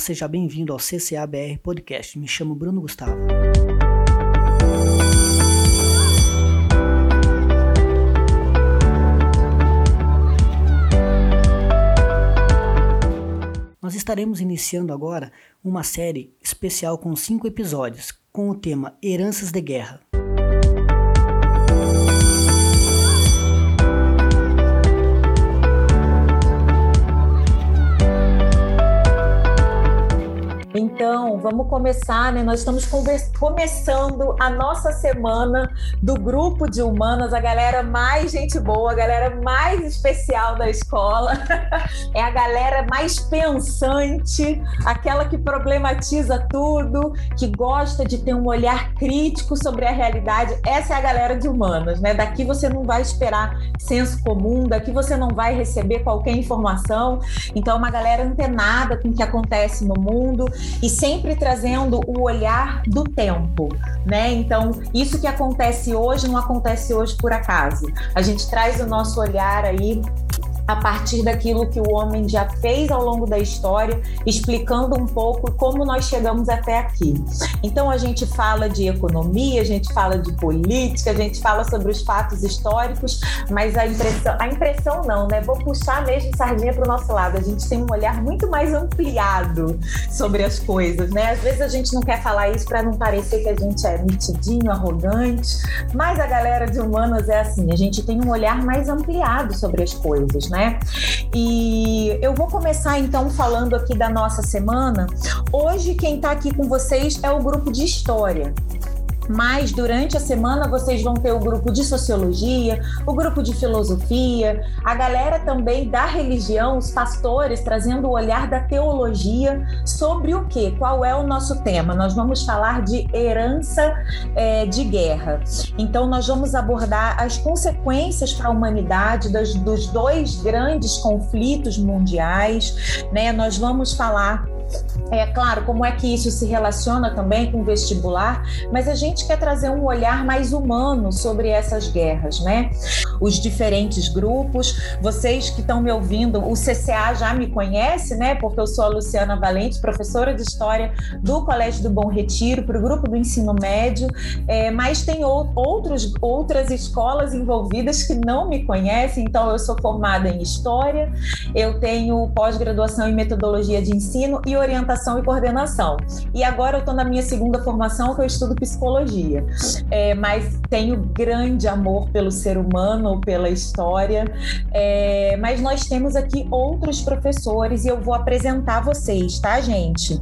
seja bem-vindo ao CCABR Podcast. Me chamo Bruno Gustavo. Nós estaremos iniciando agora uma série especial com cinco episódios, com o tema Heranças de Guerra. Então, vamos começar, né? Nós estamos começando a nossa semana do grupo de humanas, a galera mais gente boa, a galera mais especial da escola. é a galera mais pensante, aquela que problematiza tudo, que gosta de ter um olhar crítico sobre a realidade. Essa é a galera de humanas, né? Daqui você não vai esperar senso comum, daqui você não vai receber qualquer informação. Então, é uma galera antenada com o que acontece no mundo e sempre trazendo o olhar do tempo, né? Então, isso que acontece hoje não acontece hoje por acaso. A gente traz o nosso olhar aí a partir daquilo que o homem já fez ao longo da história, explicando um pouco como nós chegamos até aqui. Então a gente fala de economia, a gente fala de política, a gente fala sobre os fatos históricos, mas a impressão, a impressão não, né? Vou puxar mesmo sardinha para o nosso lado. A gente tem um olhar muito mais ampliado sobre as coisas, né? Às vezes a gente não quer falar isso para não parecer que a gente é mitidinho, arrogante, mas a galera de humanas é assim, a gente tem um olhar mais ampliado sobre as coisas, né? Né? E eu vou começar então falando aqui da nossa semana. Hoje quem está aqui com vocês é o grupo de história mas durante a semana vocês vão ter o grupo de sociologia, o grupo de filosofia, a galera também da religião, os pastores trazendo o olhar da teologia sobre o que? Qual é o nosso tema? Nós vamos falar de herança é, de guerra. Então, nós vamos abordar as consequências para a humanidade das, dos dois grandes conflitos mundiais, né? Nós vamos falar é claro, como é que isso se relaciona também com o vestibular, mas a gente quer trazer um olhar mais humano sobre essas guerras, né? Os diferentes grupos, vocês que estão me ouvindo, o CCA já me conhece, né? Porque eu sou a Luciana Valente, professora de História do Colégio do Bom Retiro, para o grupo do ensino médio, é, mas tem outros, outras escolas envolvidas que não me conhecem, então eu sou formada em História, eu tenho pós-graduação em Metodologia de Ensino e orientação e coordenação. E agora eu estou na minha segunda formação, que eu estudo psicologia. É, mas tenho grande amor pelo ser humano, pela história. É, mas nós temos aqui outros professores e eu vou apresentar vocês, tá, gente?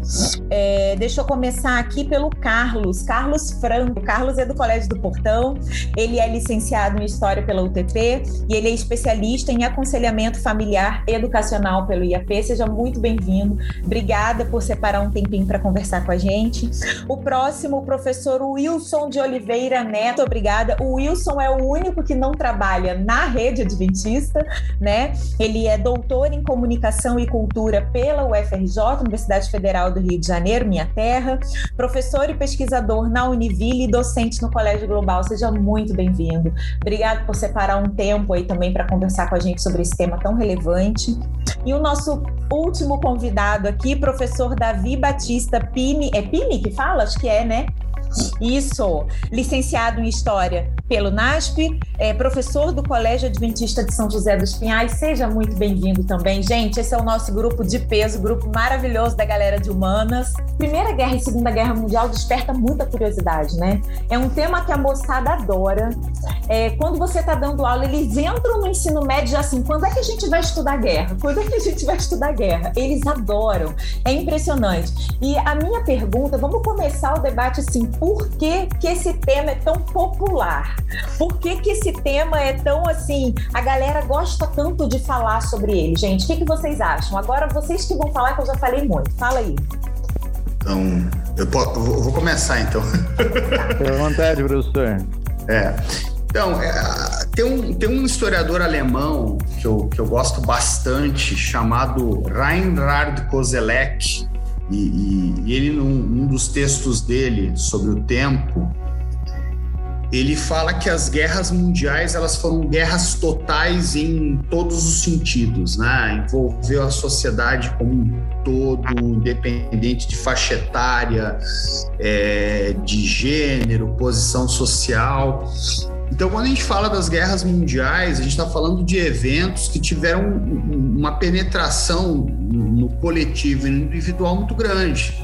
É, deixa eu começar aqui pelo Carlos, Carlos Franco. Carlos é do Colégio do Portão, ele é licenciado em História pela UTP e ele é especialista em aconselhamento familiar educacional pelo IAP. Seja muito bem-vindo. Obrigada obrigada por separar um tempinho para conversar com a gente. O próximo, o professor Wilson de Oliveira Neto, obrigada. O Wilson é o único que não trabalha na rede adventista, né? Ele é doutor em comunicação e cultura pela UFRJ, Universidade Federal do Rio de Janeiro, minha terra, professor e pesquisador na Univille e docente no Colégio Global. Seja muito bem-vindo. Obrigado por separar um tempo aí também para conversar com a gente sobre esse tema tão relevante. E o nosso último convidado aqui, professor Davi Batista Pini. É Pini que fala? Acho que é, né? Isso, licenciado em História pelo NASP, é professor do Colégio Adventista de São José dos Pinhais. Seja muito bem-vindo também, gente. Esse é o nosso grupo de peso, grupo maravilhoso da galera de humanas. Primeira Guerra e Segunda Guerra Mundial desperta muita curiosidade, né? É um tema que a moçada adora. É, quando você está dando aula, eles entram no ensino médio assim: quando é que a gente vai estudar guerra? Quando é que a gente vai estudar guerra? Eles adoram. É impressionante. E a minha pergunta, vamos começar o debate assim: por que, que esse tema é tão popular? Por que, que esse tema é tão assim? A galera gosta tanto de falar sobre ele, gente. O que, que vocês acham? Agora vocês que vão falar, que eu já falei muito. Fala aí. Então, eu, posso, eu vou começar então. Fique à vontade, professor. É. Então, é, tem, um, tem um historiador alemão que eu, que eu gosto bastante, chamado Reinhard Koselleck, e, e, e ele, num, dos textos dele sobre o tempo, ele fala que as guerras mundiais elas foram guerras totais em todos os sentidos, né? Envolveu a sociedade como um todo, independente de faixa etária, é, de gênero, posição social. Então, quando a gente fala das guerras mundiais, a gente está falando de eventos que tiveram uma penetração no coletivo e no individual muito grande.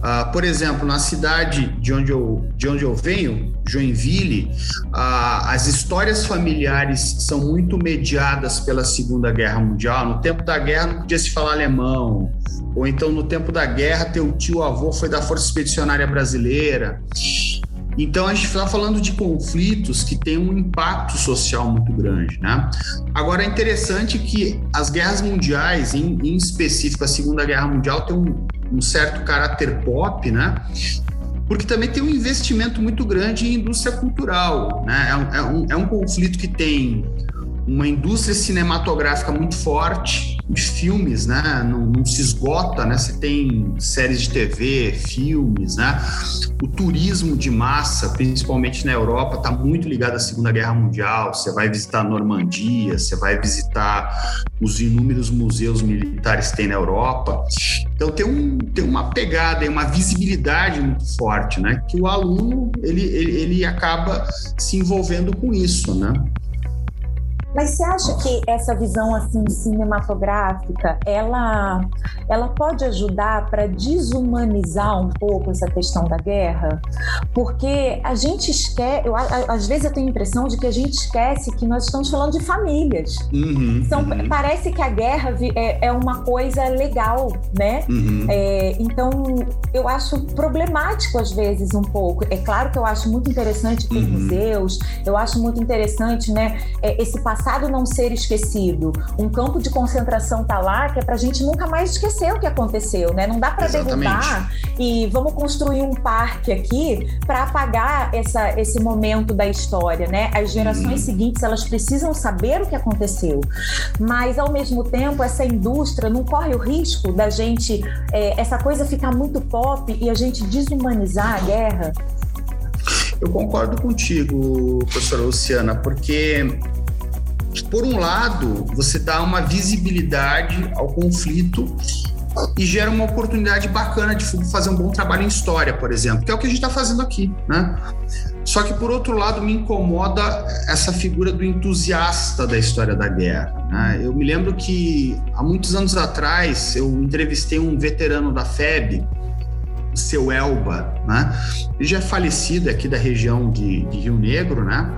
Uh, por exemplo, na cidade de onde eu, de onde eu venho, Joinville, uh, as histórias familiares são muito mediadas pela Segunda Guerra Mundial. No tempo da guerra não podia se falar alemão, ou então no tempo da guerra teu tio avô foi da Força Expedicionária Brasileira. Então a gente está falando de conflitos que têm um impacto social muito grande, né? Agora é interessante que as guerras mundiais, em, em específico a Segunda Guerra Mundial, tem um, um certo caráter pop, né? porque também tem um investimento muito grande em indústria cultural. Né? É, um, é, um, é um conflito que tem uma indústria cinematográfica muito forte de filmes, né? Não, não, se esgota, né? Você tem séries de TV, filmes, né? O turismo de massa, principalmente na Europa, está muito ligado à Segunda Guerra Mundial. Você vai visitar a Normandia, você vai visitar os inúmeros museus militares que tem na Europa. Então tem, um, tem uma pegada, uma visibilidade muito forte, né? Que o aluno ele, ele, ele acaba se envolvendo com isso, né? Mas você acha que essa visão assim cinematográfica, ela, ela pode ajudar para desumanizar um pouco essa questão da guerra? Porque a gente esquece, eu, às vezes eu tenho a impressão de que a gente esquece que nós estamos falando de famílias. Uhum, São, uhum. Parece que a guerra é, é, uma coisa legal, né? Uhum. É, então eu acho problemático às vezes um pouco. É claro que eu acho muito interessante ter uhum. museus, eu acho muito interessante, né? É, esse passado passado não ser esquecido. Um campo de concentração tá lá que é para a gente nunca mais esquecer o que aconteceu, né? Não dá para derrubar e vamos construir um parque aqui para apagar essa, esse momento da história, né? As gerações hum. seguintes elas precisam saber o que aconteceu, mas ao mesmo tempo essa indústria não corre o risco da gente é, essa coisa ficar muito pop e a gente desumanizar a guerra. Eu concordo contigo, professora Luciana, porque por um lado, você dá uma visibilidade ao conflito e gera uma oportunidade bacana de fazer um bom trabalho em história, por exemplo, que é o que a gente está fazendo aqui, né? Só que, por outro lado, me incomoda essa figura do entusiasta da história da guerra. Né? Eu me lembro que, há muitos anos atrás, eu entrevistei um veterano da FEB, o seu Elba, né? Ele já é falecido aqui da região de, de Rio Negro, né?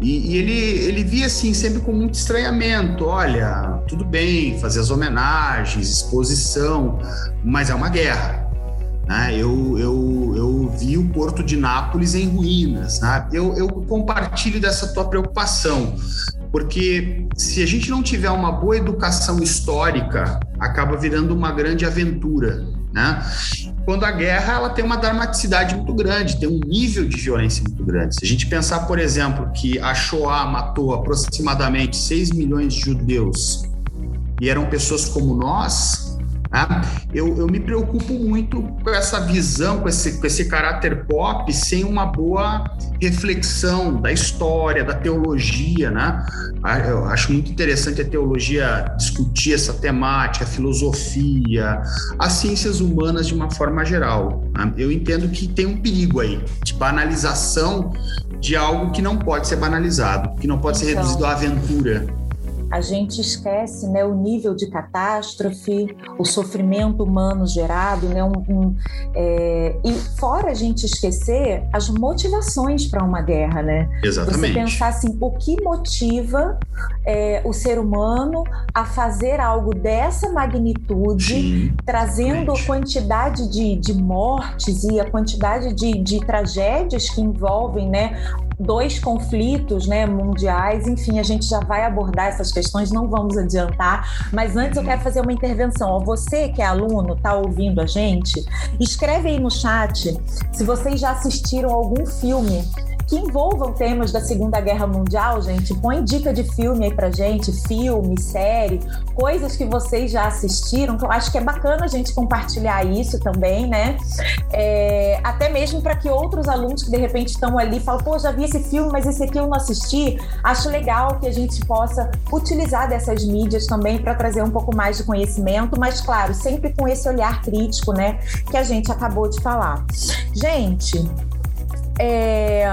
E, e, ele, ele via assim, sempre com muito estranhamento: olha, tudo bem fazer as homenagens, exposição, mas é uma guerra. Né? Eu, eu, eu vi o porto de Nápoles em ruínas. Né? Eu, eu compartilho dessa tua preocupação, porque se a gente não tiver uma boa educação histórica, acaba virando uma grande aventura. Né? Quando a guerra ela tem uma dramaticidade muito grande, tem um nível de violência muito grande. Se a gente pensar, por exemplo, que a Shoah matou aproximadamente 6 milhões de judeus e eram pessoas como nós, né? Eu, eu, me preocupo muito com essa visão, com esse, com esse caráter pop, sem uma boa reflexão da história, da teologia. Né? Ah, eu acho muito interessante a teologia discutir essa temática, a filosofia, as ciências humanas de uma forma geral. Né? Eu entendo que tem um perigo aí de banalização de algo que não pode ser banalizado, que não pode então, ser reduzido à aventura a gente esquece né, o nível de catástrofe, o sofrimento humano gerado, né, um, um, é, e fora a gente esquecer as motivações para uma guerra, né? Exatamente. Você pensar assim, o que motiva é, o ser humano a fazer algo dessa magnitude, Sim, trazendo a quantidade de, de mortes e a quantidade de, de tragédias que envolvem, né? Dois conflitos né, mundiais, enfim, a gente já vai abordar essas questões, não vamos adiantar, mas antes eu quero fazer uma intervenção. Você que é aluno, está ouvindo a gente, escreve aí no chat se vocês já assistiram algum filme que envolvam temas da Segunda Guerra Mundial, gente. Põe dica de filme aí pra gente, filme, série, coisas que vocês já assistiram. Que eu acho que é bacana a gente compartilhar isso também, né? É, até mesmo para que outros alunos que de repente estão ali falam, pô, já vi esse filme, mas esse aqui eu não assisti. Acho legal que a gente possa utilizar dessas mídias também para trazer um pouco mais de conhecimento, mas claro, sempre com esse olhar crítico, né, que a gente acabou de falar. Gente, é,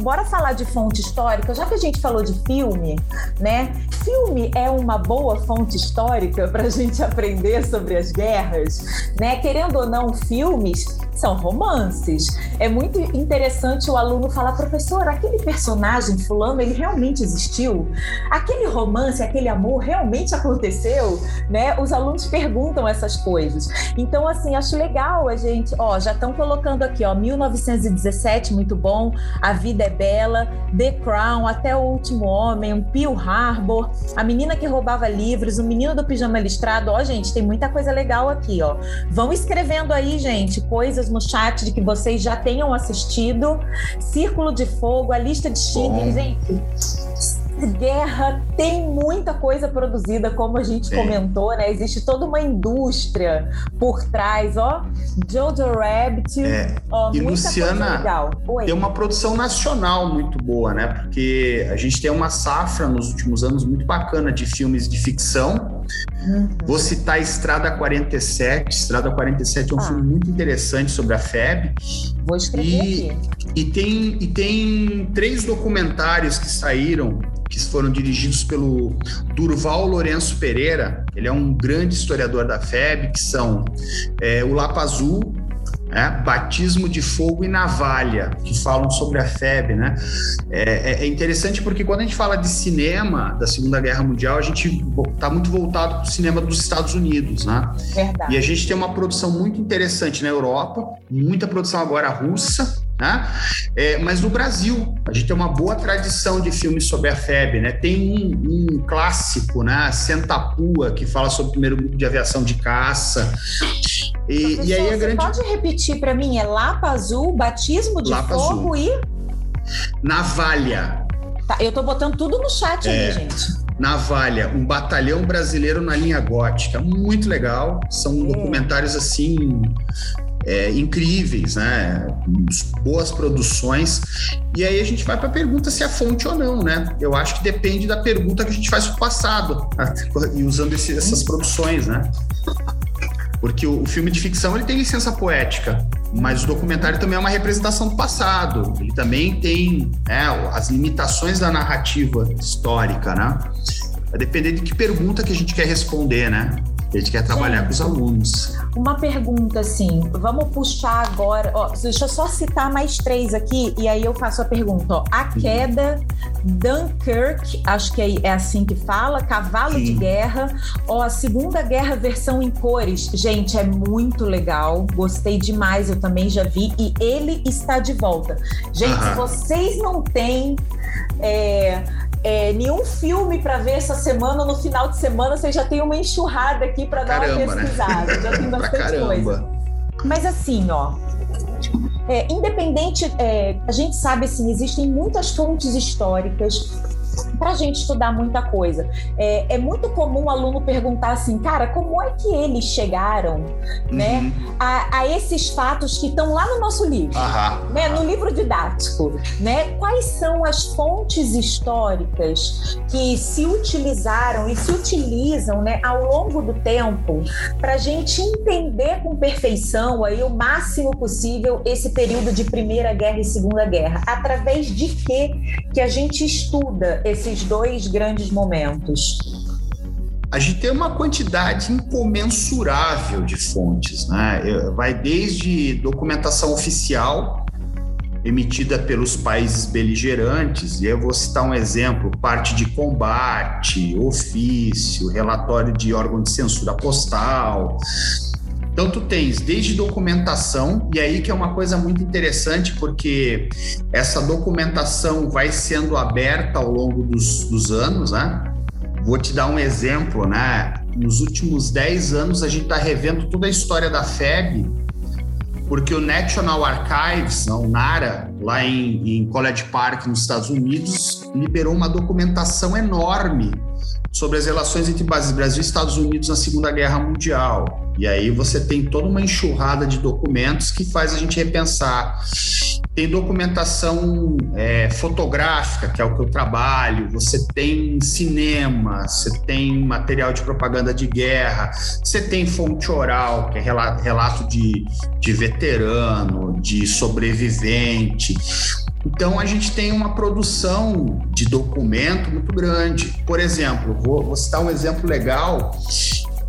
bora falar de fonte histórica, já que a gente falou de filme, né? Filme é uma boa fonte histórica para a gente aprender sobre as guerras, né? Querendo ou não, filmes são romances. É muito interessante o aluno falar, professor, aquele personagem fulano, ele realmente existiu? Aquele romance, aquele amor realmente aconteceu? Né? Os alunos perguntam essas coisas. Então, assim, acho legal a gente, ó, já estão colocando aqui, ó, 1917, muito bom, A Vida é Bela, The Crown, Até o Último Homem, Pearl Harbor, A Menina que Roubava Livros, O Menino do Pijama Listrado, ó, gente, tem muita coisa legal aqui, ó. Vão escrevendo aí, gente, coisas no chat de que vocês já tenham assistido. Círculo de Fogo, a lista de Schindler, gente guerra tem muita coisa produzida, como a gente é. comentou, né? Existe toda uma indústria por trás, ó. Jojo Rabbit, é. ó, e Luciana, tem uma produção nacional muito boa, né? Porque a gente tem uma safra nos últimos anos muito bacana de filmes de ficção. Uhum. Vou citar Estrada 47. Estrada 47 é um ah. filme muito interessante sobre a FEB. Vou escrever e, aqui. E tem, e tem três documentários que saíram que foram dirigidos pelo Durval Lourenço Pereira. Ele é um grande historiador da FEB, que são é, o Lapa Azul, né? Batismo de Fogo e Navalha, que falam sobre a FEB, né? É, é, é interessante porque quando a gente fala de cinema da Segunda Guerra Mundial, a gente está muito voltado para o cinema dos Estados Unidos, né? Verdade. E a gente tem uma produção muito interessante na Europa, muita produção agora russa, né? É, mas no Brasil, a gente tem uma boa tradição de filmes sobre a FEB, né? Tem um, um clássico, né? Sentapua, que fala sobre o primeiro grupo de aviação de caça. E, e aí a grande... pode repetir para mim? É Lapa Azul, Batismo de Lapa Fogo Azul. e... Navalha. Tá, eu tô botando tudo no chat é. aí, gente. Navalha, um batalhão brasileiro na linha gótica. Muito legal. São é. documentários assim é, incríveis, né? Boas produções. E aí a gente vai para a pergunta se é fonte ou não, né? Eu acho que depende da pergunta que a gente faz para o passado, né? e usando esse, essas produções, né? Porque o, filme de ficção ele tem licença poética, mas o documentário também é uma representação do passado. Ele também tem né, as limitações da narrativa histórica, né? Vai depender de que pergunta que a gente quer responder, né? A gente quer trabalhar gente, com os alunos. Uma pergunta assim, vamos puxar agora. Ó, deixa eu só citar mais três aqui e aí eu faço a pergunta. Ó, a queda, Dunkirk, acho que é, é assim que fala, Cavalo Sim. de Guerra, ó, a Segunda Guerra versão em cores. Gente, é muito legal. Gostei demais, eu também já vi e ele está de volta. Gente, uh -huh. vocês não têm é, é, nenhum filme para ver essa semana, no final de semana, você já tem uma enxurrada aqui para dar uma né? pesquisada. Né? Já tem bastante coisa. Mas assim, ó. É, independente, é, a gente sabe assim, existem muitas fontes históricas para a gente estudar muita coisa. É, é, muito comum o aluno perguntar assim, cara, como é que eles chegaram né, uhum. a, a, esses fatos que estão lá no nosso livro, uhum. né, no livro didático? Né? Quais são as fontes históricas que se utilizaram e se utilizam né, ao longo do tempo para a gente entender com perfeição aí, o máximo possível esse período de Primeira Guerra e Segunda Guerra? Através de que que a gente estuda esses dois grandes momentos? A gente tem uma quantidade incomensurável de fontes, né? Vai desde documentação oficial emitida pelos países beligerantes, e eu vou citar um exemplo: parte de combate, ofício, relatório de órgão de censura postal, então, tu tens desde documentação, e aí que é uma coisa muito interessante, porque essa documentação vai sendo aberta ao longo dos, dos anos, né? Vou te dar um exemplo, né? Nos últimos 10 anos, a gente está revendo toda a história da FEB porque o National Archives, o NARA, lá em, em College Park, nos Estados Unidos, liberou uma documentação enorme sobre as relações entre Brasil e Estados Unidos na Segunda Guerra Mundial. E aí você tem toda uma enxurrada de documentos que faz a gente repensar. Tem documentação é, fotográfica, que é o que eu trabalho, você tem cinema, você tem material de propaganda de guerra, você tem fonte oral, que é relato de, de veterano, de sobrevivente. Então, a gente tem uma produção de documento muito grande. Por exemplo, vou, vou citar um exemplo legal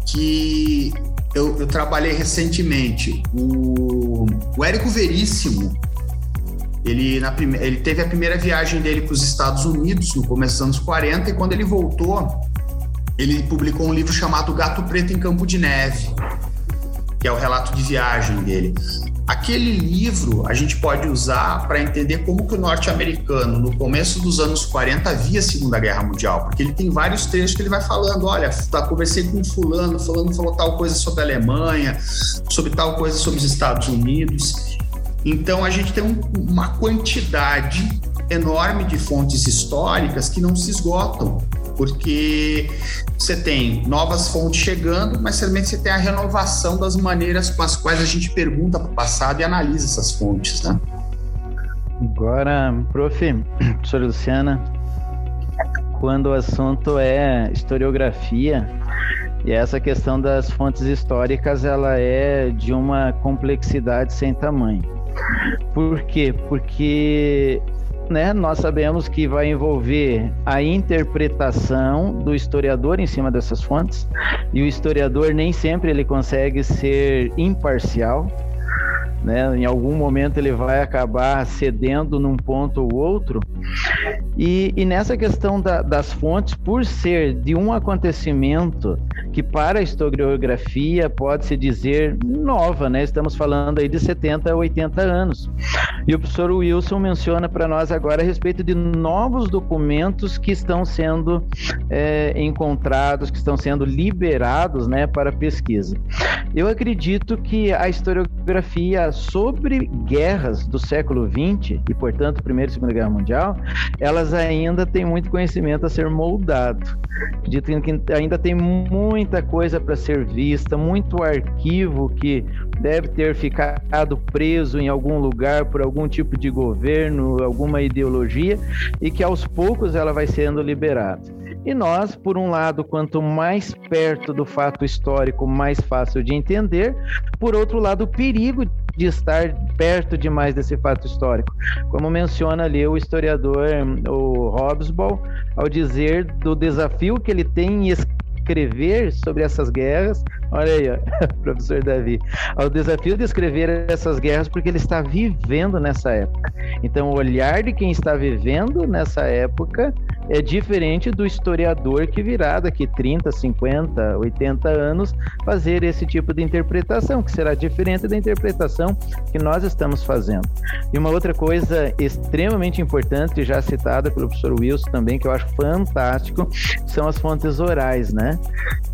que eu, eu trabalhei recentemente. O, o Érico Veríssimo, ele, na prime... ele teve a primeira viagem dele para os Estados Unidos no começo dos anos 40 e quando ele voltou, ele publicou um livro chamado Gato Preto em Campo de Neve, que é o relato de viagem dele. Aquele livro a gente pode usar para entender como que o norte-americano, no começo dos anos 40, via a Segunda Guerra Mundial, porque ele tem vários trechos que ele vai falando, olha, tá, conversei com fulano, fulano falou tal coisa sobre a Alemanha, sobre tal coisa sobre os Estados Unidos. Então a gente tem um, uma quantidade enorme de fontes históricas que não se esgotam porque você tem novas fontes chegando, mas também você tem a renovação das maneiras com as quais a gente pergunta para o passado e analisa essas fontes, né? Agora, prof, professora Luciana, quando o assunto é historiografia, e essa questão das fontes históricas, ela é de uma complexidade sem tamanho. Por quê? Porque né, nós sabemos que vai envolver a interpretação do historiador em cima dessas fontes, e o historiador nem sempre ele consegue ser imparcial, né? Em algum momento ele vai acabar cedendo num ponto ou outro. E, e nessa questão da, das fontes, por ser de um acontecimento que para a historiografia pode se dizer nova, né? Estamos falando aí de 70 a 80 anos. E o professor Wilson menciona para nós agora a respeito de novos documentos que estão sendo é, encontrados, que estão sendo liberados, né, para pesquisa. Eu acredito que a historiografia sobre guerras do século XX, e portanto Primeira e Segunda Guerra Mundial, elas ainda têm muito conhecimento a ser moldado. Acredito que ainda tem muita coisa para ser vista, muito arquivo que deve ter ficado preso em algum lugar por algum tipo de governo, alguma ideologia, e que aos poucos ela vai sendo liberada. E nós, por um lado, quanto mais perto do fato histórico, mais fácil de entender, por outro lado, o perigo de estar perto demais desse fato histórico. Como menciona ali o historiador o Hobsbawm, ao dizer do desafio que ele tem em escrever sobre essas guerras. Olha aí, ó, professor Davi. O desafio de escrever essas guerras porque ele está vivendo nessa época. Então, o olhar de quem está vivendo nessa época é diferente do historiador que virá daqui 30, 50, 80 anos fazer esse tipo de interpretação, que será diferente da interpretação que nós estamos fazendo. E uma outra coisa extremamente importante, já citada pelo professor Wilson também, que eu acho fantástico, são as fontes orais, né?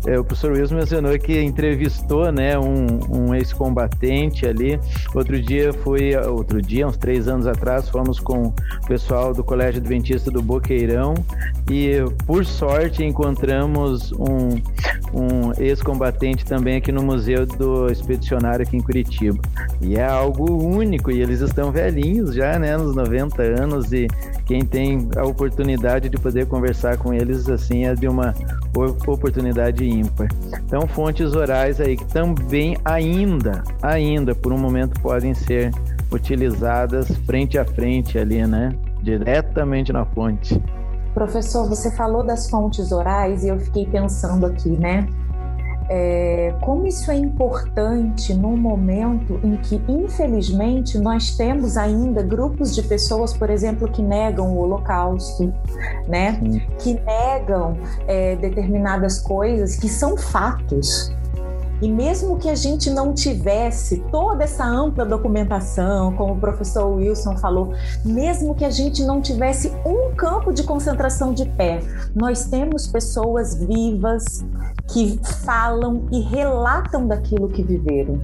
É, o professor Wilson mencionou que entrevistou, né, um, um ex-combatente ali. Outro dia foi, outro dia, uns três anos atrás, fomos com o pessoal do Colégio Adventista do Boqueirão e, por sorte, encontramos um, um ex-combatente também aqui no Museu do Expedicionário aqui em Curitiba. E é algo único, e eles estão velhinhos já, né, nos 90 anos, e quem tem a oportunidade de poder conversar com eles, assim, é de uma oportunidade ímpar. Então, fontes orais aí que também ainda, ainda, por um momento, podem ser utilizadas frente a frente ali, né, diretamente na fonte. Professor, você falou das fontes orais e eu fiquei pensando aqui, né? É, como isso é importante num momento em que, infelizmente, nós temos ainda grupos de pessoas, por exemplo, que negam o Holocausto, né? Que negam é, determinadas coisas que são fatos. E mesmo que a gente não tivesse toda essa ampla documentação, como o professor Wilson falou, mesmo que a gente não tivesse um campo de concentração de pé, nós temos pessoas vivas que falam e relatam daquilo que viveram.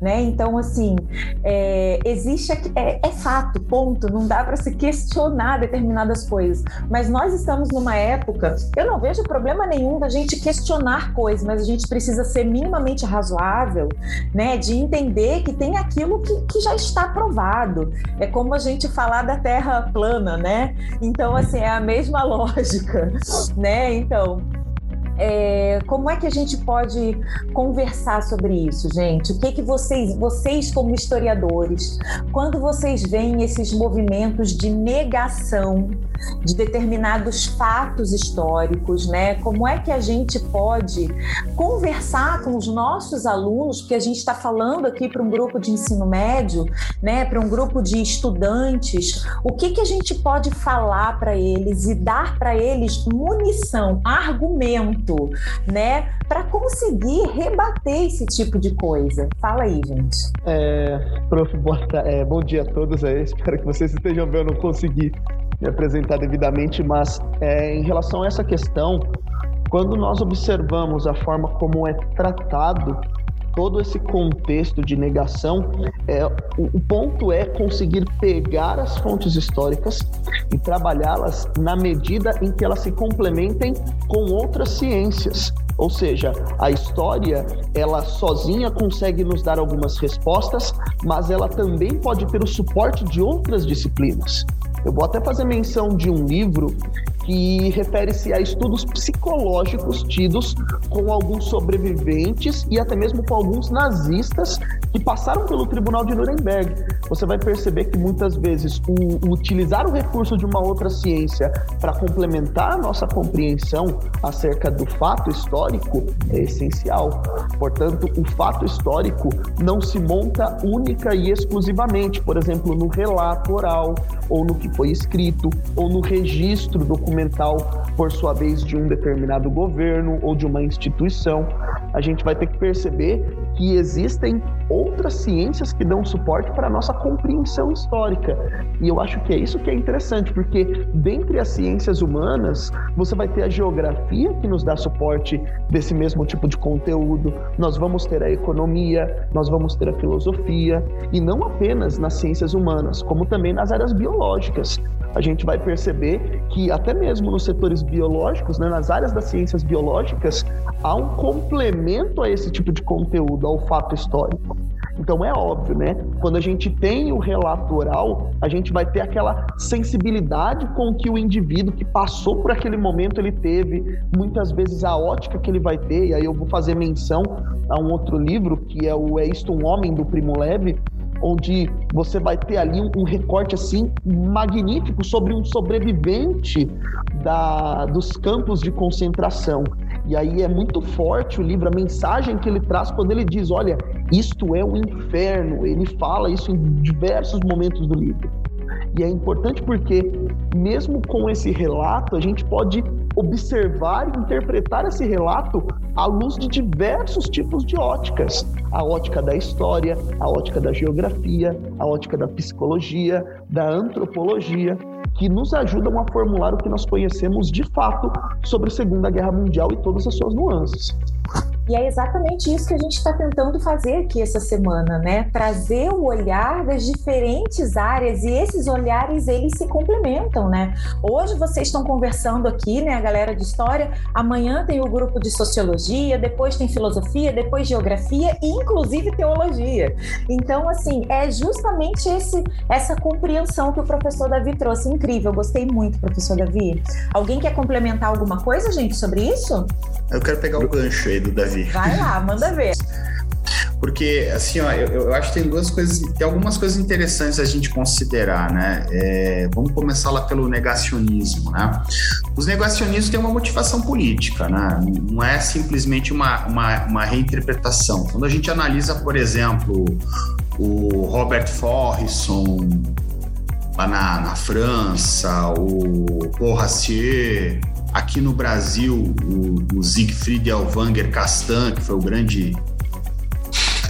né? Então, assim, é, existe é, é, fato, ponto. Não dá para se questionar determinadas coisas. Mas nós estamos numa época, eu não vejo problema nenhum da gente questionar coisas, mas a gente precisa ser minimamente razoável, né? De entender que tem aquilo que, que já está provado. É como a gente falar da Terra plana, né? Então, assim, é a mesma lógica, né? Então, é, como é que a gente pode conversar sobre isso, gente? O que que vocês, vocês como historiadores, quando vocês veem esses movimentos de negação de determinados fatos históricos, né? Como é que a gente pode conversar com os nossos alunos, porque a gente está falando aqui para um grupo de ensino médio, né? Para um grupo de estudantes, o que que a gente pode falar para eles e dar para eles munição, argumento muito, né, para conseguir rebater esse tipo de coisa. Fala aí, gente. É, prof, boa, é, bom dia a todos aí. Espero que vocês estejam vendo. Não consegui me apresentar devidamente, mas é, em relação a essa questão, quando nós observamos a forma como é tratado todo esse contexto de negação, é, o, o ponto é conseguir pegar as fontes históricas e trabalhá-las na medida em que elas se complementem com outras ciências. Ou seja, a história, ela sozinha consegue nos dar algumas respostas, mas ela também pode ter o suporte de outras disciplinas. Eu vou até fazer menção de um livro que refere-se a estudos psicológicos tidos com alguns sobreviventes e até mesmo com alguns nazistas que passaram pelo Tribunal de Nuremberg. Você vai perceber que muitas vezes o, o utilizar o recurso de uma outra ciência para complementar a nossa compreensão acerca do fato histórico é essencial. Portanto, o fato histórico não se monta única e exclusivamente, por exemplo, no relato oral, ou no que foi escrito, ou no registro documental documental, por sua vez, de um determinado governo ou de uma instituição. A gente vai ter que perceber que existem outras ciências que dão suporte para a nossa compreensão histórica. E eu acho que é isso que é interessante, porque dentre as ciências humanas, você vai ter a geografia que nos dá suporte desse mesmo tipo de conteúdo, nós vamos ter a economia, nós vamos ter a filosofia, e não apenas nas ciências humanas, como também nas áreas biológicas a gente vai perceber que até mesmo nos setores biológicos, né, nas áreas das ciências biológicas, há um complemento a esse tipo de conteúdo, ao fato histórico. Então é óbvio, né? Quando a gente tem o relato oral, a gente vai ter aquela sensibilidade com que o indivíduo que passou por aquele momento ele teve, muitas vezes a ótica que ele vai ter, e aí eu vou fazer menção a um outro livro que é o É Isto um Homem do Primo Leve, onde você vai ter ali um, um recorte assim magnífico sobre um sobrevivente da, dos campos de concentração. E aí é muito forte o livro, a mensagem que ele traz quando ele diz: olha, isto é um inferno. Ele fala isso em diversos momentos do livro. E é importante porque, mesmo com esse relato, a gente pode observar e interpretar esse relato à luz de diversos tipos de óticas: a ótica da história, a ótica da geografia, a ótica da psicologia, da antropologia, que nos ajudam a formular o que nós conhecemos de fato sobre a Segunda Guerra Mundial e todas as suas nuances. E é exatamente isso que a gente está tentando fazer aqui essa semana, né? Trazer o olhar das diferentes áreas e esses olhares eles se complementam, né? Hoje vocês estão conversando aqui, né, a galera de história, amanhã tem o grupo de sociologia, depois tem filosofia, depois geografia e inclusive teologia. Então, assim, é justamente esse essa compreensão que o professor Davi trouxe. Incrível, gostei muito, professor Davi. Alguém quer complementar alguma coisa, gente, sobre isso? Eu quero pegar o gancho aí do Davi Vai lá, manda ver. Porque, assim, ó, eu, eu, acho que tem duas coisas, tem algumas coisas interessantes a gente considerar, né? É, vamos começar lá pelo negacionismo, né? Os negacionistas têm uma motivação política, né? Não é simplesmente uma, uma, uma reinterpretação. Quando a gente analisa, por exemplo, o Robert Forrisson lá na, na França, o Paul Racier, Aqui no Brasil, o, o Siegfried Elvanger Castan, que foi o grande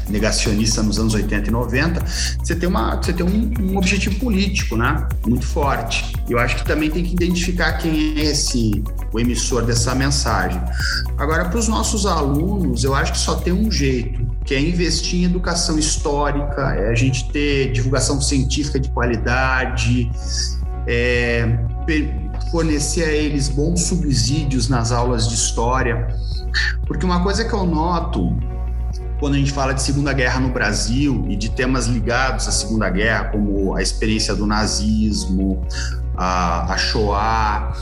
negacionista nos anos 80 e 90, você tem, uma, você tem um, um objetivo político, né? Muito forte. Eu acho que também tem que identificar quem é esse o emissor dessa mensagem. Agora, para os nossos alunos, eu acho que só tem um jeito, que é investir em educação histórica, é a gente ter divulgação científica de qualidade, é, fornecer a eles bons subsídios nas aulas de história. Porque uma coisa que eu noto quando a gente fala de Segunda Guerra no Brasil e de temas ligados à Segunda Guerra, como a experiência do nazismo, a, a Shoah,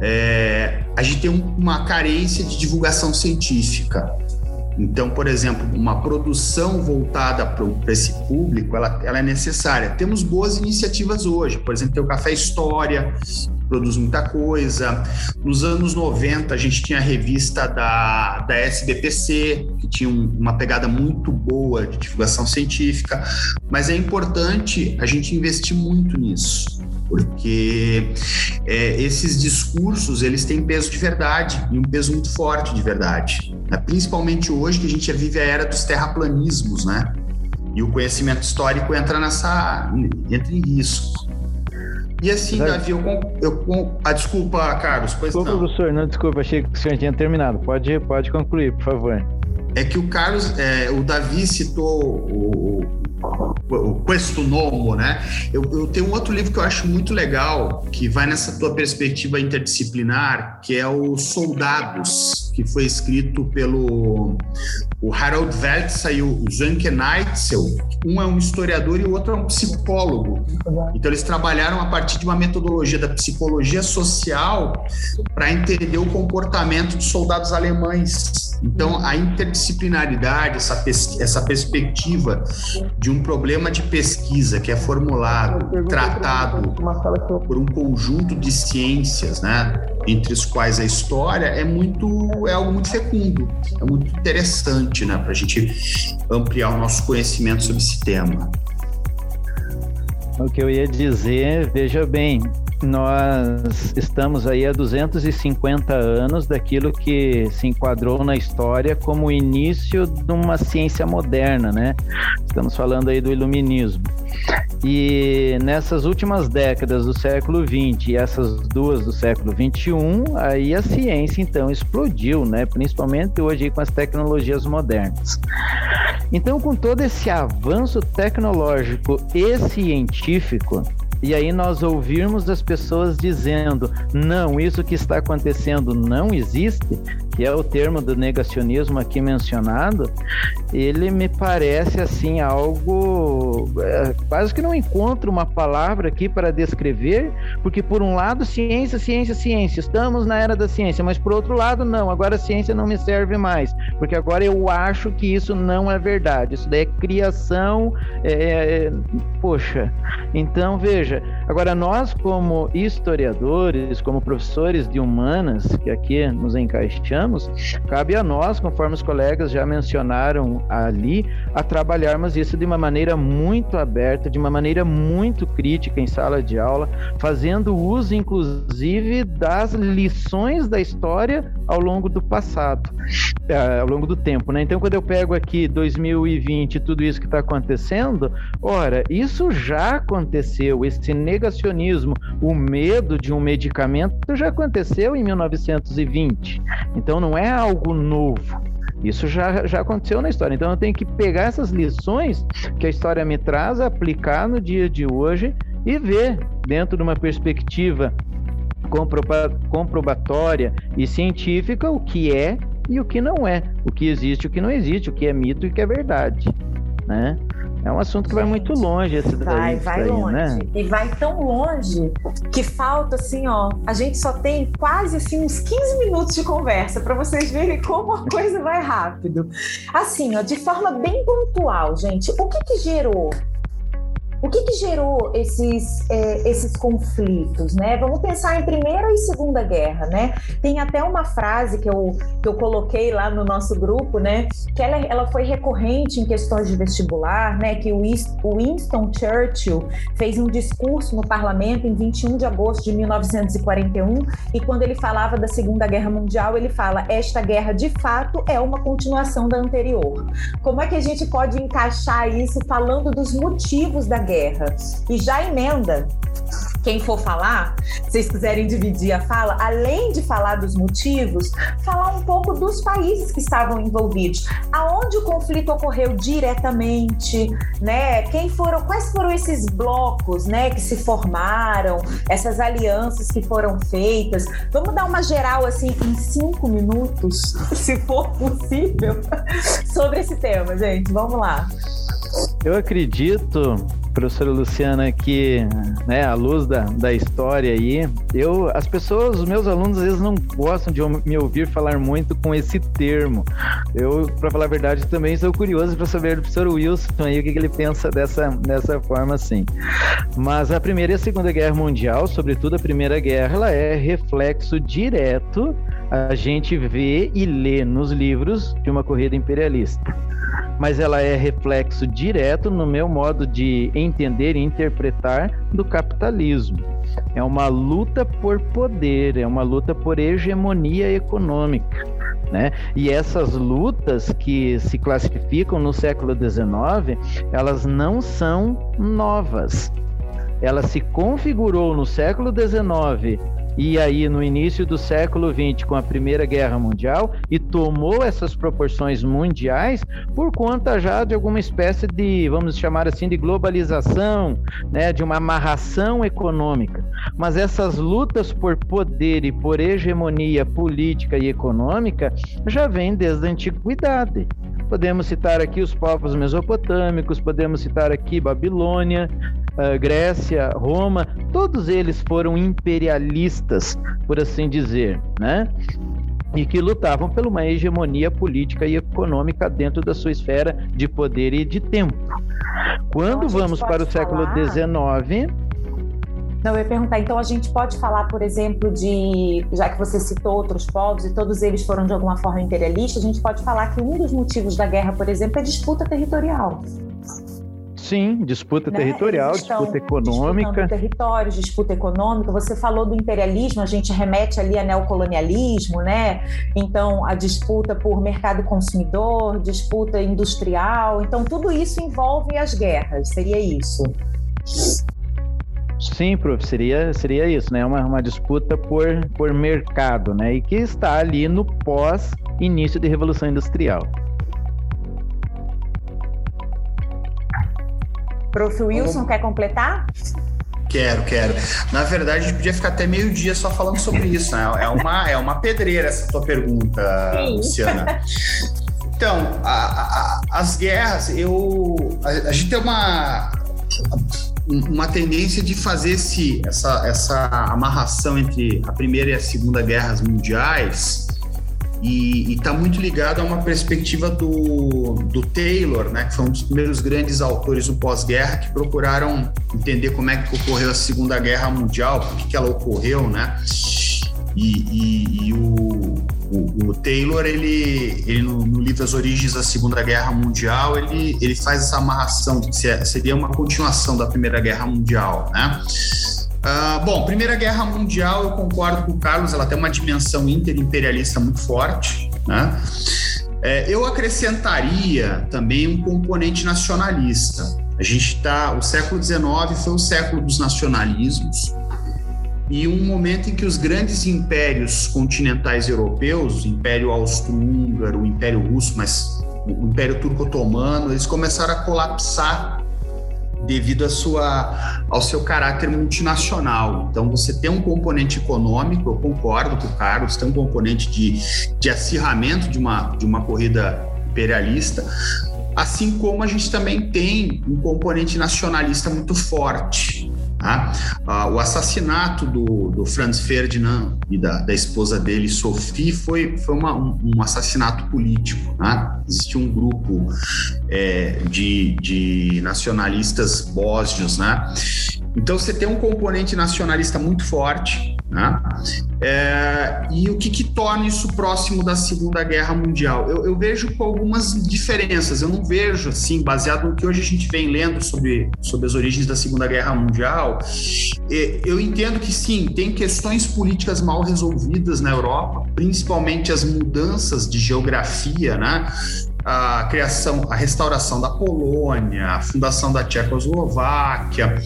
é, a gente tem uma carência de divulgação científica. Então, por exemplo, uma produção voltada para esse público, ela, ela, é necessária. Temos boas iniciativas hoje, por exemplo, tem o Café História, produz muita coisa. Nos anos 90, a gente tinha a revista da, da SBPC, que tinha um, uma pegada muito boa de divulgação científica, mas é importante a gente investir muito nisso porque é, esses discursos eles têm peso de verdade e um peso muito forte de verdade, né? principalmente hoje que a gente vive a era dos terraplanismos, né? E o conhecimento histórico entra nessa entra em risco. E assim, Davi, eu, eu ah, desculpa, Carlos, pois desculpa, não. professor, não desculpa, achei que o senhor tinha terminado. Pode, pode concluir, por favor. É que o Carlos, é, o Davi citou o, o Questo Nomo, né? Eu, eu, tenho um outro livro que eu acho muito legal, que vai nessa tua perspectiva interdisciplinar, que é o Soldados, que foi escrito pelo o Harold Weltzer e o Zanke Neitzel. Um é um historiador e o outro é um psicólogo. Então eles trabalharam a partir de uma metodologia da psicologia social para entender o comportamento dos soldados alemães então, a interdisciplinaridade, essa, pes essa perspectiva de um problema de pesquisa que é formulado, tratado por um conjunto de ciências, né, entre os quais a história é muito é algo muito fecundo, é muito interessante, né, para a gente ampliar o nosso conhecimento sobre esse tema. O que eu ia dizer, veja bem, nós estamos aí há 250 anos daquilo que se enquadrou na história como o início de uma ciência moderna, né? Estamos falando aí do iluminismo. E nessas últimas décadas do século XX e essas duas do século XXI, aí a ciência então explodiu, né? Principalmente hoje com as tecnologias modernas. Então, com todo esse avanço tecnológico e científico, e aí nós ouvirmos das pessoas dizendo: não, isso que está acontecendo não existe, que é o termo do negacionismo aqui mencionado, ele me parece assim algo é, quase que não encontro uma palavra aqui para descrever, porque por um lado ciência, ciência, ciência, estamos na era da ciência, mas por outro lado não, agora a ciência não me serve mais, porque agora eu acho que isso não é verdade, isso daí é criação, é, é, poxa, então veja, agora nós como historiadores, como professores de humanas, que aqui nos encaixamos, cabe a nós, conforme os colegas já mencionaram ali, a trabalharmos isso de uma maneira muito aberta, de uma maneira muito crítica em sala de aula, fazendo uso, inclusive, das lições da história ao longo do passado, eh, ao longo do tempo, né? Então, quando eu pego aqui 2020, tudo isso que está acontecendo, ora, isso já aconteceu, esse negacionismo, o medo de um medicamento já aconteceu em 1920. Então, então não é algo novo. Isso já, já aconteceu na história. Então eu tenho que pegar essas lições que a história me traz, aplicar no dia de hoje e ver dentro de uma perspectiva comprobatória e científica o que é e o que não é, o que existe o que não existe, o que é mito e o que é verdade, né? É um assunto que vai muito longe esse daí. Vai, vai longe. Né? E vai tão longe que falta assim, ó. A gente só tem quase assim uns 15 minutos de conversa para vocês verem como a coisa vai rápido. Assim, ó, de forma bem pontual, gente, o que que gerou O que, que gerou esses, é, esses conflitos, né? Vamos pensar em Primeira e Segunda Guerra, né? Tem até uma frase que eu, que eu coloquei lá no nosso grupo, né? Que ela, ela foi recorrente em questões de vestibular, né? Que o Winston Churchill fez um discurso no parlamento em 21 de agosto de 1941 e quando ele falava da Segunda Guerra Mundial, ele fala: esta guerra de fato é uma continuação da anterior. Como é que a gente pode encaixar isso falando dos motivos da guerra? E já emenda quem for falar, se vocês quiserem dividir a fala, além de falar dos motivos, falar um pouco dos países que estavam envolvidos, aonde o conflito ocorreu diretamente, né? Quem foram, quais foram esses blocos, né, que se formaram, essas alianças que foram feitas? Vamos dar uma geral assim em cinco minutos, se for possível, sobre esse tema, gente. Vamos lá. Eu acredito professora Luciana, que, né, à luz da, da história aí, eu, as pessoas, os meus alunos, às vezes não gostam de me ouvir falar muito com esse termo. Eu, para falar a verdade, também sou curioso para saber do professor Wilson aí, o que, que, ele pensa dessa, dessa forma assim. Mas a Primeira e a Segunda Guerra Mundial, sobretudo a Primeira Guerra, ela é reflexo direto, a gente vê e lê nos livros de uma corrida imperialista mas ela é reflexo direto no meu modo de entender e interpretar do capitalismo. É uma luta por poder, é uma luta por hegemonia econômica. Né? E essas lutas que se classificam no século XIX, elas não são novas. Ela se configurou no século XIX e aí no início do século XX com a Primeira Guerra Mundial e tomou essas proporções mundiais por conta já de alguma espécie de, vamos chamar assim, de globalização, né, de uma amarração econômica. Mas essas lutas por poder e por hegemonia política e econômica já vêm desde a antiguidade. Podemos citar aqui os povos mesopotâmicos, podemos citar aqui Babilônia, uh, Grécia, Roma, todos eles foram imperialistas, por assim dizer, né? E que lutavam por uma hegemonia política e econômica dentro da sua esfera de poder e de tempo. Quando então, vamos para o século XIX, não, eu ia perguntar, então a gente pode falar, por exemplo, de, já que você citou outros povos e todos eles foram de alguma forma imperialistas, a gente pode falar que um dos motivos da guerra, por exemplo, é disputa territorial. Sim, disputa né? territorial, disputa econômica. Territórios, disputa econômica. Você falou do imperialismo, a gente remete ali a neocolonialismo, né? Então, a disputa por mercado consumidor, disputa industrial. Então, tudo isso envolve as guerras, seria isso? Sim, prof, seria, seria isso, né? Uma, uma disputa por, por mercado, né? E que está ali no pós-início de Revolução Industrial. Prof. Wilson, quer completar? Quero, quero. Na verdade, a gente podia ficar até meio-dia só falando sobre isso, né? É uma, é uma pedreira essa tua pergunta, Sim. Luciana. Então, a, a, as guerras, eu. A, a, gente tem uma. Uma tendência de fazer esse, essa, essa amarração entre a Primeira e a Segunda Guerras Mundiais e está muito ligado a uma perspectiva do, do Taylor, né, que foi um dos primeiros grandes autores do pós-guerra que procuraram entender como é que ocorreu a Segunda Guerra Mundial, por que, ela ocorreu, né? E, e, e o, o, o, Taylor, ele, ele no, no, livro As Origens da Segunda Guerra Mundial, ele, ele faz essa amarração de que seria uma continuação da Primeira Guerra Mundial, né? Uh, bom, Primeira Guerra Mundial, eu concordo com o Carlos, ela tem uma dimensão interimperialista muito forte, né? É, eu acrescentaria também um componente nacionalista. A gente está, o século XIX foi o século dos nacionalismos e um momento em que os grandes impérios continentais europeus, o Império Austro-Húngaro, o Império Russo, mas o Império Turco-Otomano, eles começaram a colapsar devido a sua, ao seu caráter multinacional. Então, você tem um componente econômico, eu concordo com o Carlos, tem um componente de, de acirramento de uma, de uma corrida imperialista, assim como a gente também tem um componente nacionalista muito forte. Tá? Ah, o assassinato do, do, Franz Ferdinand e da, da, esposa dele, Sophie, foi, foi uma, um, assassinato político. Né? Existia um grupo é, de, de nacionalistas bósnios, né? Então você tem um componente nacionalista muito forte, né? É, e o que, que, torna isso próximo da Segunda Guerra Mundial? Eu, eu, vejo com algumas diferenças. Eu não vejo, assim, baseado no que hoje a gente vem lendo sobre, sobre as origens da Segunda Guerra Mundial, eu entendo que sim, tem questões políticas mal resolvidas na Europa, principalmente as mudanças de geografia, né? a criação, a restauração da Polônia, a fundação da Tchecoslováquia.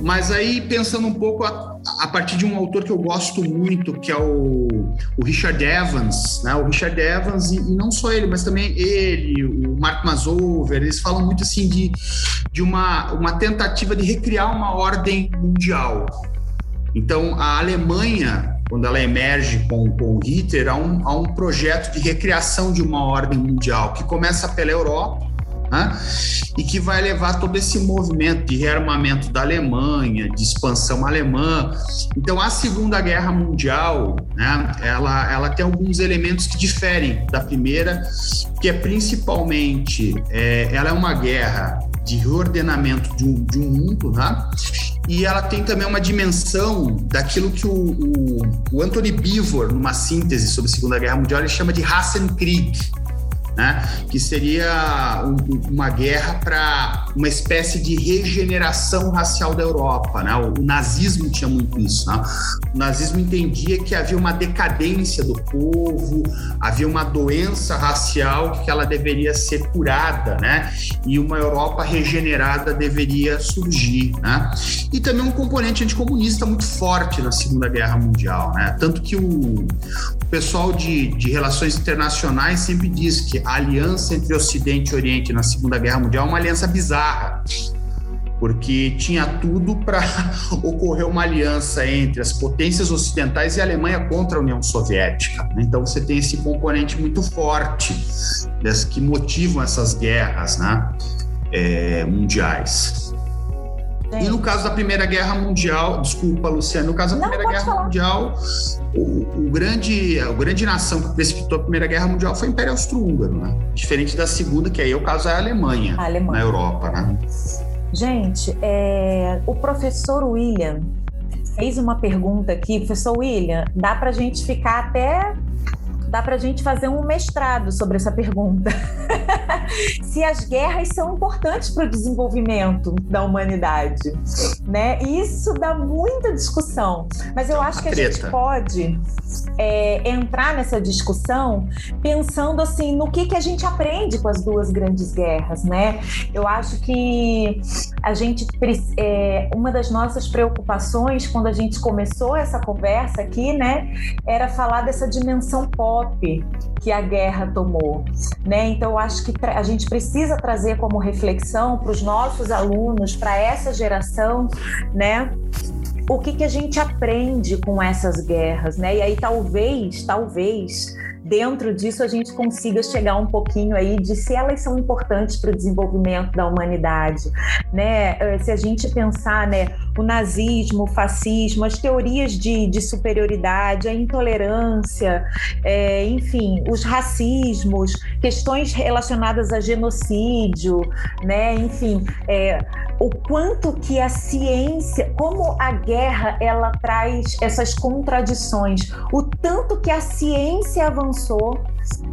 Mas aí, pensando um pouco a, a, partir de um autor que eu gosto muito, que é o, o Richard Evans, né? O Richard Evans, e, e, não só ele, mas também ele, o Mark Mazover, eles falam muito assim de, de uma, uma tentativa de recriar uma ordem mundial. Então, a Alemanha quando ela emerge com, com o Hitler, há um, há um projeto de recriação de uma ordem mundial que começa pela Europa, né? e que vai levar todo esse movimento de rearmamento da Alemanha, de expansão alemã. Então, a Segunda Guerra Mundial, né, ela, ela tem alguns elementos que diferem da primeira, que é principalmente, é, ela é uma guerra de reordenamento de um, de um mundo, né? e ela tem também uma dimensão daquilo que o, o, o Anthony Beevor, numa síntese sobre a Segunda Guerra Mundial, ele chama de Rassenkrieg, né? que seria um, uma guerra para uma espécie de regeneração racial da Europa. Né? O, o nazismo tinha muito isso. Né? O nazismo entendia que havia uma decadência do povo, havia uma doença racial que ela deveria ser curada, né? e uma Europa regenerada deveria surgir. Né? E também um componente anticomunista muito forte na Segunda Guerra Mundial. Né? Tanto que o, o pessoal de, de relações internacionais sempre diz que a aliança entre Ocidente e Oriente na Segunda Guerra Mundial é uma aliança bizarra, porque tinha tudo para ocorrer uma aliança entre as potências ocidentais e a Alemanha contra a União Soviética. Então você tem esse componente muito forte das que motivam essas guerras né, é, mundiais. E no caso da Primeira Guerra Mundial, desculpa, Luciano, no caso da Não, Primeira Guerra falar. Mundial, o, o, grande, a grande nação que precipitou a Primeira Guerra Mundial foi o Império Austro-Húngaro, né? Diferente da Segunda, que aí o caso é a Alemanha, Alemanha. na Europa, né? Gente, é, o professor William fez uma pergunta aqui. Professor William, dá para a gente ficar até dá para a gente fazer um mestrado sobre essa pergunta. Se as guerras são importantes para o desenvolvimento da humanidade, né? Isso dá muita discussão, mas eu acho que a gente pode é, entrar nessa discussão pensando assim no que que a gente aprende com as duas grandes guerras, né? Eu acho que a gente é, uma das nossas preocupações quando a gente começou essa conversa aqui, né, era falar dessa dimensão pós que a guerra tomou, né? Então acho que a gente precisa trazer como reflexão para os nossos alunos, para essa geração, né? O que, que a gente aprende com essas guerras, né? E aí talvez, talvez dentro disso a gente consiga chegar um pouquinho aí de se elas são importantes para o desenvolvimento da humanidade, né? Eh, se a gente pensar, né, o nazismo, o fascismo, as teorias de, de superioridade, a intolerância, é, enfim, os racismos, questões relacionadas a genocídio, né? Enfim, é, o quanto que a ciência, como a guerra ela traz essas contradições, o tanto que a ciência avançou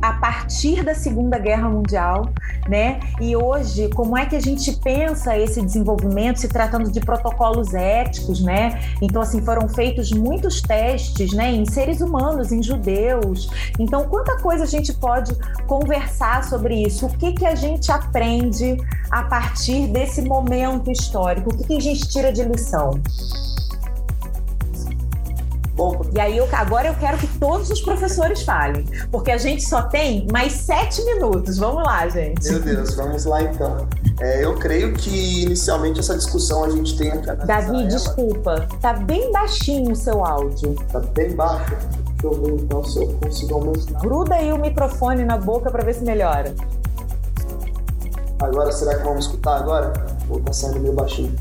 a partir da Segunda Guerra Mundial, né? E hoje, como é que a gente pensa esse desenvolvimento se tratando de protocolos éticos, né? Então, assim, foram feitos muitos testes, né, em seres humanos, em judeus. Então, quanta coisa a gente pode conversar sobre isso? O que que a gente aprende a partir desse momento histórico? O que, que a gente tira de lição? E aí eu, agora eu quero que todos os professores falem, porque a gente só tem mais sete minutos. Vamos lá, gente. Meu Deus, vamos lá então. É, eu creio que inicialmente essa discussão a gente tem que Davi, ela. desculpa, tá bem baixinho o seu áudio. Tá bem baixo. Deixa eu ver então se eu consigo aumentar. Gruda aí o microfone na boca para ver se melhora. Agora, será que vamos escutar agora? Ou tá saindo meio baixinho?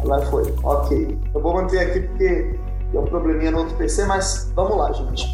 Agora foi. Ok. Eu vou manter aqui porque tem um probleminha no outro PC, mas vamos lá, gente.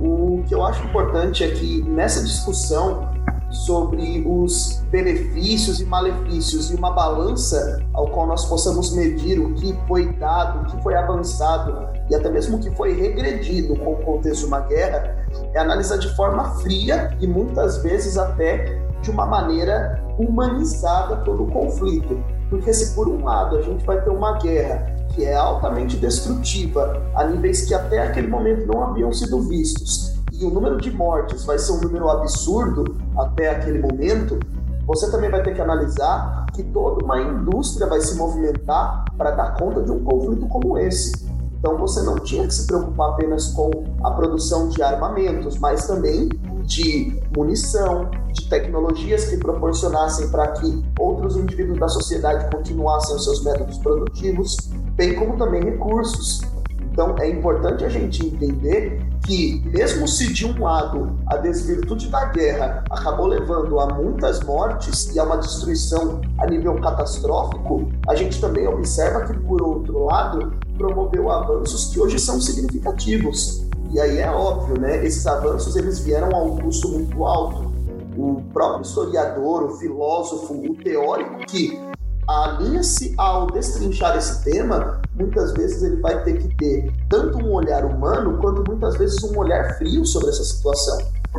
O que eu acho importante é que nessa discussão sobre os benefícios e malefícios e uma balança ao qual nós possamos medir o que foi dado, o que foi avançado e até mesmo o que foi regredido com o contexto de uma guerra, é analisar de forma fria e muitas vezes até de uma maneira humanizada todo o conflito. Porque se por um lado a gente vai ter uma guerra que é altamente destrutiva a níveis que até aquele momento não haviam sido vistos, e o número de mortes vai ser um número absurdo até aquele momento, você também vai ter que analisar que toda uma indústria vai se movimentar para dar conta de um conflito como esse. Então você não tinha que se preocupar apenas com a produção de armamentos, mas também de munição, de tecnologias que proporcionassem para que outros indivíduos da sociedade continuassem os seus métodos produtivos, bem como também recursos. Então é importante a gente entender que, mesmo se de um lado a desvirtude da guerra acabou levando a muitas mortes e a uma destruição a nível catastrófico, a gente também observa que, por outro lado, promoveu avanços que hoje são significativos. E aí é óbvio, né? Esses avanços eles vieram a um custo muito alto. O próprio historiador, o filósofo, o teórico que alinha-se ao destrinchar esse tema, muitas vezes ele vai ter que ter tanto um olhar humano quanto muitas vezes um olhar frio sobre essa situação.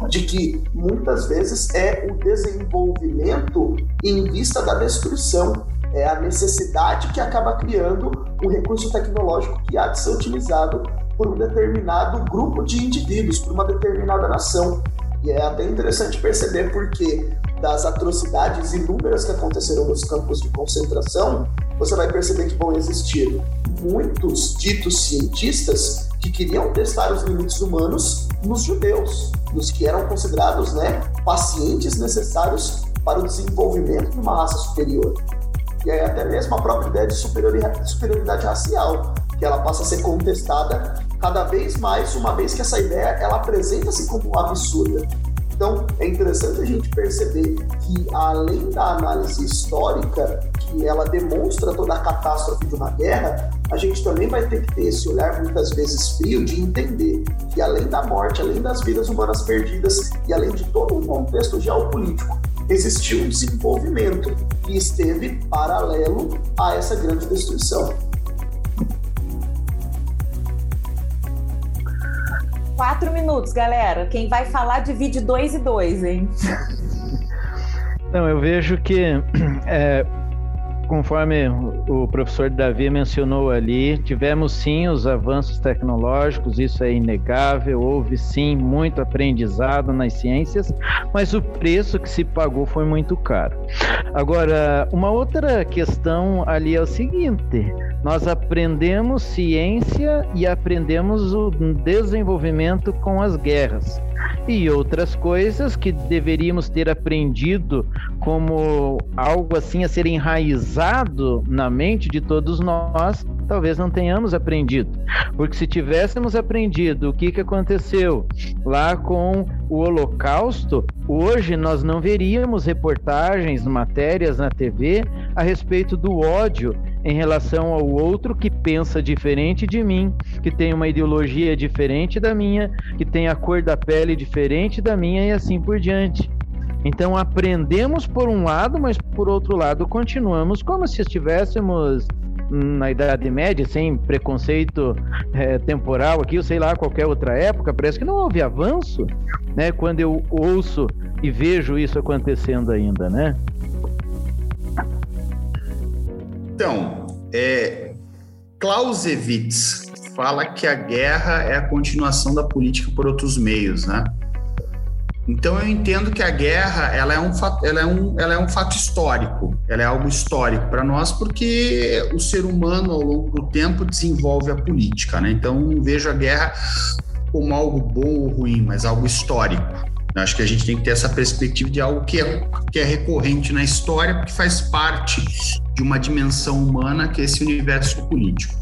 De que muitas vezes é o desenvolvimento em vista da destruição, é a necessidade que acaba criando um recurso tecnológico que há de ser utilizado por um determinado grupo de indivíduos, por uma determinada nação. E é até interessante perceber porque das atrocidades inúmeras que aconteceram nos campos de concentração, você vai perceber que vão existir muitos ditos cientistas que queriam testar os limites humanos nos judeus, nos que eram considerados né, pacientes necessários para o desenvolvimento de uma raça superior. E aí até mesmo a própria ideia de superioridade, racial, que ela passa a ser contestada cada vez mais, uma vez que essa ideia ela apresenta-se como absurda. Então, é interessante a gente perceber que, além da análise histórica, que ela demonstra toda a catástrofe de uma guerra, a gente também vai ter que ter esse olhar muitas vezes frio de entender que, além da morte, além das vidas humanas perdidas e além de todo um contexto geopolítico, existiu um desenvolvimento que esteve paralelo a essa grande destruição. Quatro minutos, galera. Quem vai falar divide dois e dois, hein? Então, eu vejo que é, conforme o professor Davi mencionou ali, tivemos sim os avanços tecnológicos, isso é inegável, houve sim muito aprendizado nas ciências, mas o preço que se pagou foi muito caro. Agora, uma outra questão ali é o seguinte: nós aprendemos ciência e aprendemos o desenvolvimento com as guerras e outras coisas que deveríamos ter aprendido como algo assim a ser enraizado na mente de todos nós, talvez não tenhamos aprendido. Porque se tivéssemos aprendido o que, que aconteceu lá com o Holocausto, hoje nós não veríamos reportagens, matérias na TV a respeito do ódio em relação ao outro que pensa diferente de mim, que tem uma ideologia diferente da minha, que tem a cor da pele diferente da minha e assim por diante. Então aprendemos por um lado, mas por outro lado continuamos como se estivéssemos na Idade Média, sem preconceito é, temporal aqui, ou sei lá, qualquer outra época, parece que não houve avanço, né? Quando eu ouço e vejo isso acontecendo ainda, né? Então, é, Clausewitz fala que a guerra é a continuação da política por outros meios, né? Então eu entendo que a guerra ela é um fato, ela é um, ela é um fato histórico, ela é algo histórico para nós porque o ser humano ao longo do tempo desenvolve a política, né? Então vejo a guerra como algo bom ou ruim, mas algo histórico. Acho que a gente tem que ter essa perspectiva de algo que é, que é recorrente na história, porque faz parte de uma dimensão humana que é esse universo político.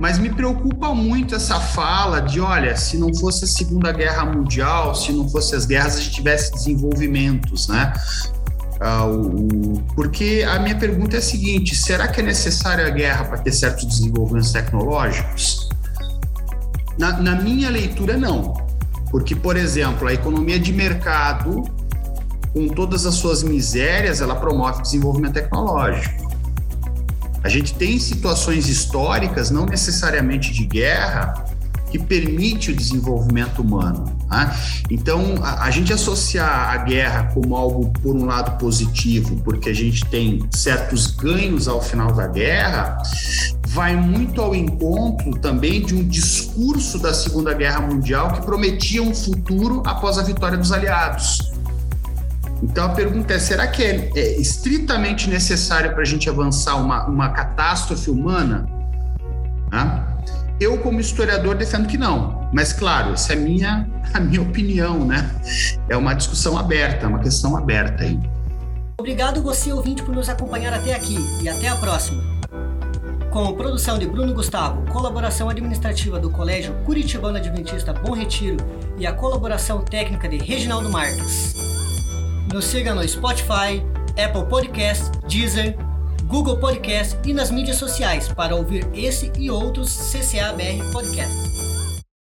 Mas me preocupa muito essa fala de, olha, se não fosse a Segunda Guerra Mundial, se não fosse as guerras, a gente tivesse desenvolvimentos, né? O, porque a minha pergunta é a seguinte: será que é necessária a guerra para ter certos desenvolvimentos tecnológicos? Na, na, minha leitura, não. Porque, por exemplo, a economia de mercado, com todas as suas misérias, ela promove desenvolvimento tecnológico. A gente tem situações históricas, não necessariamente de guerra, que permite o desenvolvimento humano. Né? Então, a, a, gente associar a guerra como algo, por um lado, positivo, porque a gente tem certos ganhos ao final da guerra, vai muito ao encontro também de um discurso da Segunda Guerra Mundial que prometia um futuro após a vitória dos aliados. Então a pergunta é: será que é, é estritamente necessário para a gente avançar uma, uma catástrofe humana? Né? Eu, como historiador, defendo que não. Mas, claro, essa é minha, a minha opinião, né? É uma discussão aberta, uma questão aberta aí. Obrigado você, ouvinte, por nos acompanhar até aqui e até a próxima. Com produção de Bruno Gustavo, colaboração administrativa do Colégio Curitibano Adventista Bom Retiro e a colaboração técnica de Reginaldo Marques. Nos siga no Spotify, Apple Podcast, Deezer, Google Podcast e nas mídias sociais para ouvir esse e outros CCABR Podcast.